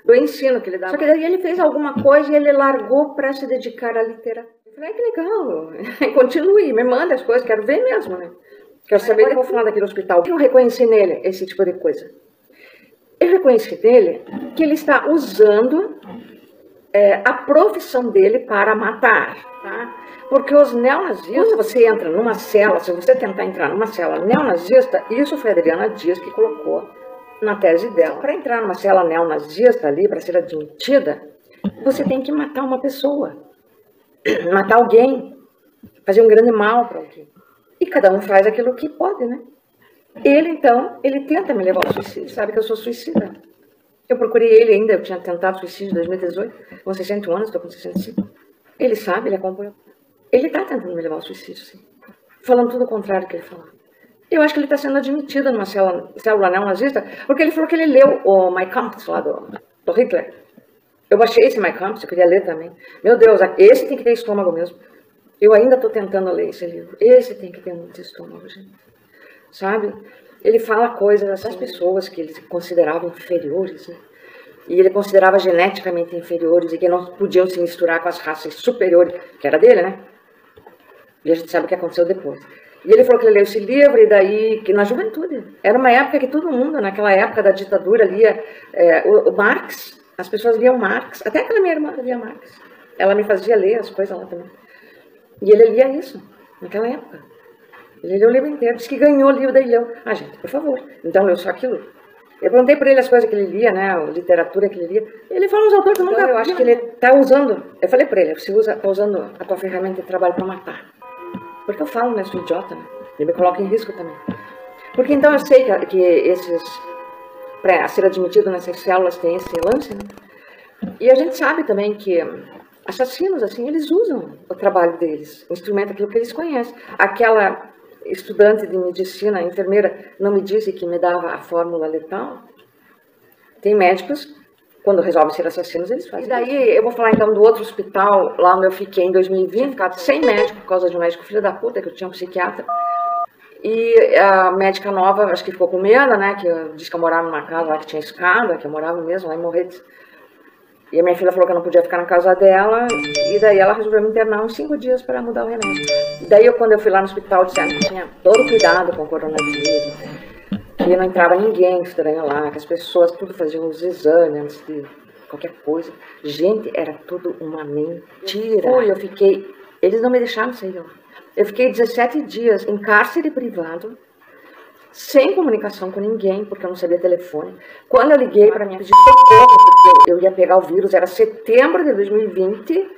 do ensino que ele dava. Só que daí ele fez alguma coisa e ele largou para se dedicar à literatura. Eu falei, ah, que legal, continue, me manda as coisas, quero ver mesmo, né? Quero saber que vou falar daquele hospital. Eu reconheci nele esse tipo de coisa. Eu reconheci nele que ele está usando é, a profissão dele para matar. Tá? Porque os neonazistas, quando você entra numa cela, se você tentar entrar numa cela neonazista, isso foi a Adriana Dias que colocou na tese dela. Para entrar numa cela neonazista ali, para ser admitida, você tem que matar uma pessoa, matar alguém, fazer um grande mal para alguém. E cada um faz aquilo que pode, né? Ele, então, ele tenta me levar ao suicídio, sabe que eu sou suicida. Eu procurei ele ainda, eu tinha tentado suicídio em 2018, com 60 anos, estou com 65. Ele sabe, ele acompanha. Ele está tentando me levar ao suicídio, sim. Falando tudo o contrário que ele falou. Eu acho que ele está sendo admitido numa célula, célula neonazista, porque ele falou que ele leu o My Kampf lá do, do Hitler. Eu baixei esse My Kampf, eu queria ler também. Meu Deus, esse tem que ter estômago mesmo. Eu ainda estou tentando ler esse livro. Esse tem que ter muito estômago, gente. Sabe? Ele fala coisas dessas pessoas que eles consideravam inferiores, né? E ele considerava geneticamente inferiores e que não podiam se misturar com as raças superiores, que era dele, né? E a gente sabe o que aconteceu depois. E ele falou que ele leu esse livro e daí, que na juventude, era uma época que todo mundo, naquela época da ditadura, lia é, o, o, Marx, as pessoas liam Marx, até aquela minha irmã lia Marx. Ela me fazia ler as coisas lá também. E ele lia isso, naquela época. Ele leu o livro inteiro, disse que ganhou o livro, daí leu. Ah, gente, por favor, então leu só aquilo. Eu perguntei para ele as coisas que ele lia, né, a literatura que ele lia. Ele falou uns autores que eu nunca... Então, eu acho que ele está usando... Eu falei para ele, você usa, tá usando a tua ferramenta de trabalho para matar. Porque eu falo, né, sou idiota, né? Ele me coloca em risco também. Porque então eu sei que, que esses... Para ser admitido nessas células tem esse lance, né? E a gente sabe também que assassinos, assim, eles usam o trabalho deles, o instrumento, aquilo que eles conhecem. Aquela estudante de medicina, enfermeira, não me disse que me dava a fórmula letal? Tem médicos, quando resolvem ser assassinos, eles fazem. E daí, eu vou falar então do outro hospital, lá onde eu fiquei em 2020, ficado sem médico por causa de um médico filho da puta, que eu tinha um psiquiatra. E a médica nova, acho que ficou com medo, né? Que eu, disse que eu morava numa casa lá que tinha escada, que eu morava mesmo lá em Morretes. E a minha filha falou que eu não podia ficar na casa dela, e daí ela resolveu me internar uns cinco dias para mudar o remédio. E daí, eu, quando eu fui lá no hospital, disseram que tinha todo cuidado com o coronavírus, que não entrava ninguém estranho lá, que as pessoas tudo faziam os exames antes de qualquer coisa. Gente, era tudo uma mentira. Fui, eu fiquei. Eles não me deixaram sair lá. Eu fiquei 17 dias em cárcere privado, sem comunicação com ninguém, porque eu não sabia telefone. Quando eu liguei para minha pedir socorro, porque eu ia pegar o vírus, era setembro de 2020,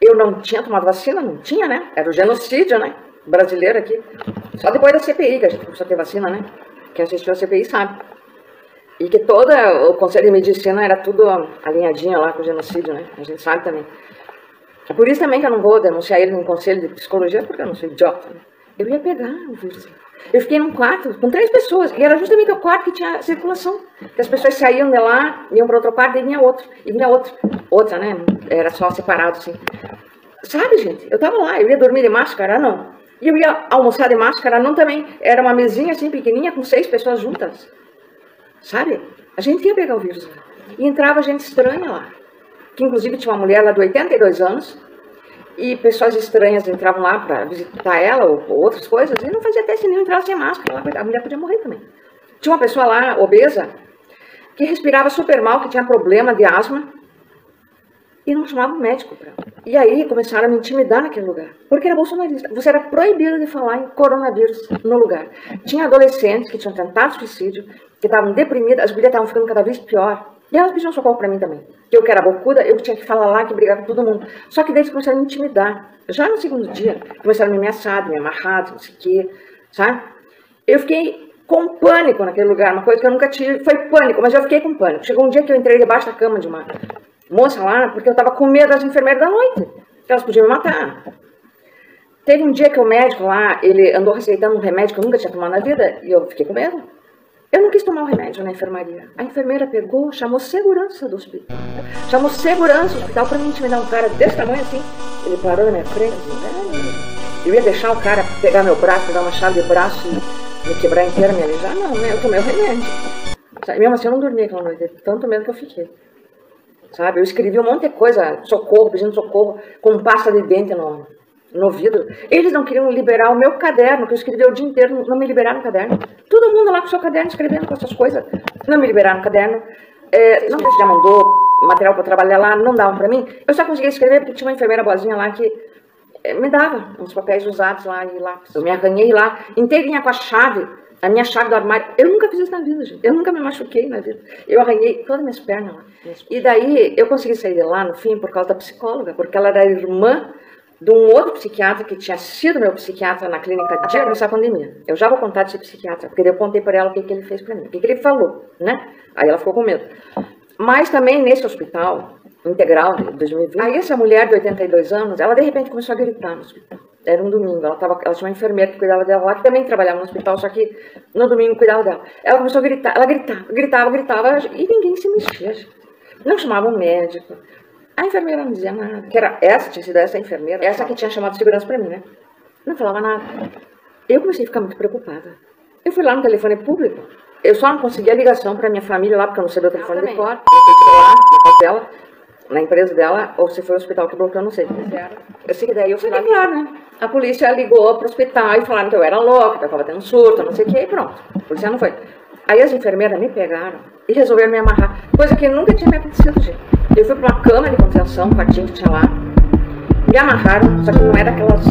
eu não tinha tomado vacina, não tinha, né? Era o genocídio, né? Brasileiro aqui. Só depois da CPI que a gente começou a ter vacina, né? Quem assistiu a CPI sabe. E que todo o Conselho de Medicina era tudo alinhadinho lá com o genocídio, né? A gente sabe também. É por isso também que eu não vou denunciar ele no Conselho de Psicologia, porque eu não sou idiota, né? Eu ia pegar o vírus. Eu fiquei num quarto com três pessoas, e era justamente o quarto que tinha circulação. As pessoas saíam de lá, iam para outro quarto, e vinha outro, e vinha outro. Outra, né? Era só separado, assim. Sabe, gente? Eu tava lá, eu ia dormir de máscara, não. E eu ia almoçar de máscara, não também. Era uma mesinha assim, pequenininha, com seis pessoas juntas. Sabe? A gente ia pegar o vírus. E entrava gente estranha lá. Que inclusive tinha uma mulher lá de 82 anos, e pessoas estranhas entravam lá para visitar ela ou, ou, outras coisas e não fazia teste nenhum, entrava sem máscara. a mulher podia morrer também. Tinha uma pessoa lá, obesa, que respirava super mal, que tinha problema de asma e não chamava um médico para E aí começaram a me intimidar naquele lugar, porque era bolsonarista. Você era proibido de falar em coronavírus no lugar. Tinha adolescentes que tinham tentado suicídio, que estavam deprimidas, as mulheres estavam ficando cada vez pior. E elas pediam socorro para mim também. Eu que era bocuda, eu tinha que falar lá, que brigava com todo mundo. Só que daí eles começaram a me intimidar. Já no segundo dia, começaram a me ameaçar, me amarrar, não sei o quê, sabe? Eu fiquei com pânico naquele lugar, uma coisa que eu nunca tive. Foi pânico, mas eu fiquei com pânico. Chegou um dia que eu entrei debaixo da cama de uma moça lá, porque eu estava com medo das enfermeiras da noite, que elas podiam me matar. Teve um dia que o médico lá, ele andou receitando um remédio que eu nunca tinha tomado na vida, e eu fiquei com medo. Eu não quis tomar o remédio na enfermaria. A enfermeira pegou, chamou segurança do hospital. Chamou segurança do hospital para me intimidar um cara desse tamanho assim. Ele parou na minha frente. Assim, eu ia deixar o cara pegar meu braço, pegar uma chave de braço e me quebrar inteira, me alijar. Não, né? Eu tomei o remédio. E mesmo assim eu não dormi aquela noite, tanto medo que eu fiquei. Sabe? Eu escrevi um monte de coisa, socorro, pedindo socorro, com pasta de dente no, no vidro. Eles não queriam liberar o meu caderno, que eu escrevi o dia inteiro, não me liberaram o caderno. Todo mundo lá com o seu caderno escrevendo com essas coisas. Não me liberaram o caderno. É, não sei se já mandou material para trabalhar lá, não davam para mim. Eu só conseguia escrever porque tinha uma enfermeira boazinha lá que é, me dava uns papéis usados lá e lá. Eu me arranhei lá, inteirinha com a chave, a minha chave do armário. Eu nunca fiz isso na vida, gente. Eu nunca me machuquei na vida. Eu arranhei todas as minhas pernas lá. E daí eu consegui sair de lá no fim por causa da psicóloga, porque ela era irmã de um outro psiquiatra que tinha sido meu psiquiatra na clínica de começar a pandemia. Eu já vou contar desse psiquiatra, porque eu contei para ela o que, que ele fez para mim, o que, que ele falou, né? Aí ela ficou com medo. Mas também nesse hospital integral de 2020, aí essa mulher de 82 anos, ela de repente começou a gritar no hospital. Era um domingo, ela, tava, ela tinha uma enfermeira que cuidava dela lá, que também trabalhava no hospital, só que no domingo cuidava dela. Ela começou a gritar, ela gritava, gritava, gritava, e ninguém se mexia. Não chamava um médico, a enfermeira não dizia nada. Que era essa, tinha sido essa enfermeira, essa que tinha chamado segurança para mim, né? Não falava nada. Eu comecei a ficar muito preocupada. Eu fui lá no telefone público. Eu só não conseguia ligação para minha família lá, porque eu não sabia o telefone de sei se foi lá, na casa dela, na empresa dela, ou se foi o hospital que bloqueou, não sei. Eu sei que daí eu fui lá, claro, né? A polícia ligou pro hospital e falaram que eu era louca, que eu estava tendo surto, não sei o que, e pronto. A polícia não foi. Aí as enfermeiras me pegaram e resolveram me amarrar, coisa que nunca tinha me acontecido, gente. Eu fui para uma cama de contenção, um quartinho que tinha lá, me amarraram, só que não era aquelas,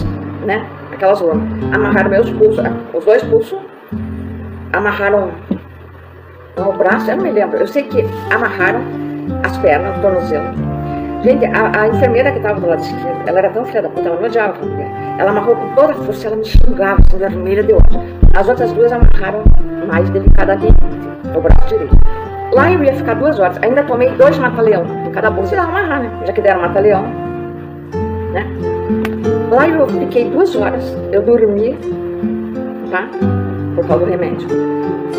né, aquelas lonas. Amarraram meus pulsos, os dois pulsos, amarraram o braço, eu não me lembro. Eu sei que amarraram as pernas, o tornozelo. Gente, a, a enfermeira que estava do lado esquerdo, ela era tão filha da puta, ela não odiava aquela mulher. Ela amarrou com toda a força, ela me xingava, assim, vermelha de ódio. As outras duas amarraram mais delicadamente o braço direito. Lá eu ia ficar duas horas. Ainda tomei dois mata-leão cada bolsa. Precisava amarrar, né? Já que deram mata-leão, né? Lá eu fiquei duas horas, eu dormi, tá? Por causa do remédio.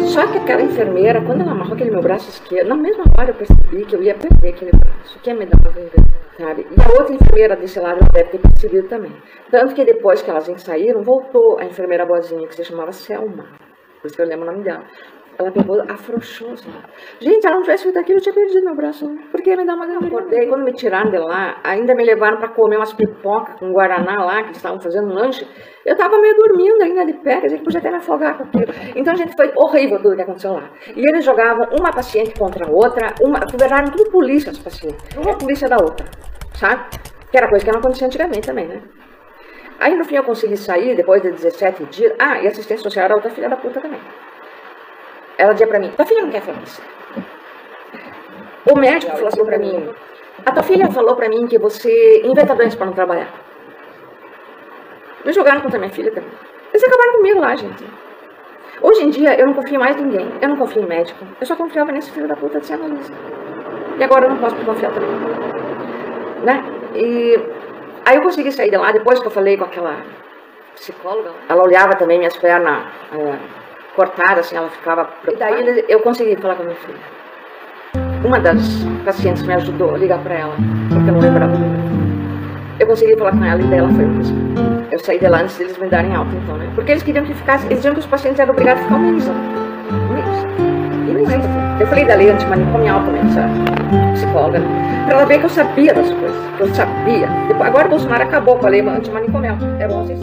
Só que aquela enfermeira, quando ela amarrou aquele meu braço esquerdo, na mesma hora eu percebi que eu ia perder aquele braço, que ia me dar uma sabe? E a outra enfermeira desse lado deve ter percebido também. Tanto que depois que elas saíram, voltou a enfermeira boazinha, que se chamava Selma, por isso que eu lembro o nome dela. Ela pegou, afrouxou. Assim. Gente, ela não tivesse feito aquilo, eu tinha perdido meu braço. Né? Porque me dá uma. Acordei, quando me tiraram de lá, ainda me levaram para comer umas pipocas com guaraná lá, que eles estavam fazendo um lanche. Eu estava meio dormindo ainda de pé, quer dizer, que podia até me afogar com aquilo. Então, gente, foi horrível tudo que aconteceu lá. E eles jogavam uma paciente contra a outra, uma, governaram tudo polícia, as pacientes. Uma polícia da outra, sabe? Que era coisa que não acontecia antigamente também, né? Aí, no fim, eu consegui sair, depois de 17 dias. Ah, e assistência social era outra filha da puta também. Ela dizia para mim, tua filha não quer farmácia. O médico falou assim para mim, a tua filha falou para mim que você inventa doença para não trabalhar. Me jogaram contra minha filha também. Eles acabaram comigo lá, gente. Hoje em dia, eu não confio mais em ninguém. Eu não confio em médico. Eu só confiava nesse filho da puta de analista. E agora eu não posso confiar também. Né? E aí eu consegui sair de lá, depois que eu falei com aquela psicóloga. Ela olhava também minhas pernas... É, cortada, assim, ela ficava. E daí eu consegui falar com a minha filha. Uma das pacientes me ajudou a ligar para ela, porque eu não lembrava. Eu consegui falar com ela e daí ela foi mesmo. Eu saí de lá antes deles me darem alta, então, né? Porque eles queriam que ficasse, eles diziam que os pacientes eram obrigados a ficar um mês. Um mês. E não é. Eu falei da lei antimanicomial também, essa psicóloga, pra ela ver que eu sabia das coisas, que eu sabia. Agora Bolsonaro acabou com a lei antimanicomial. É bom vocês.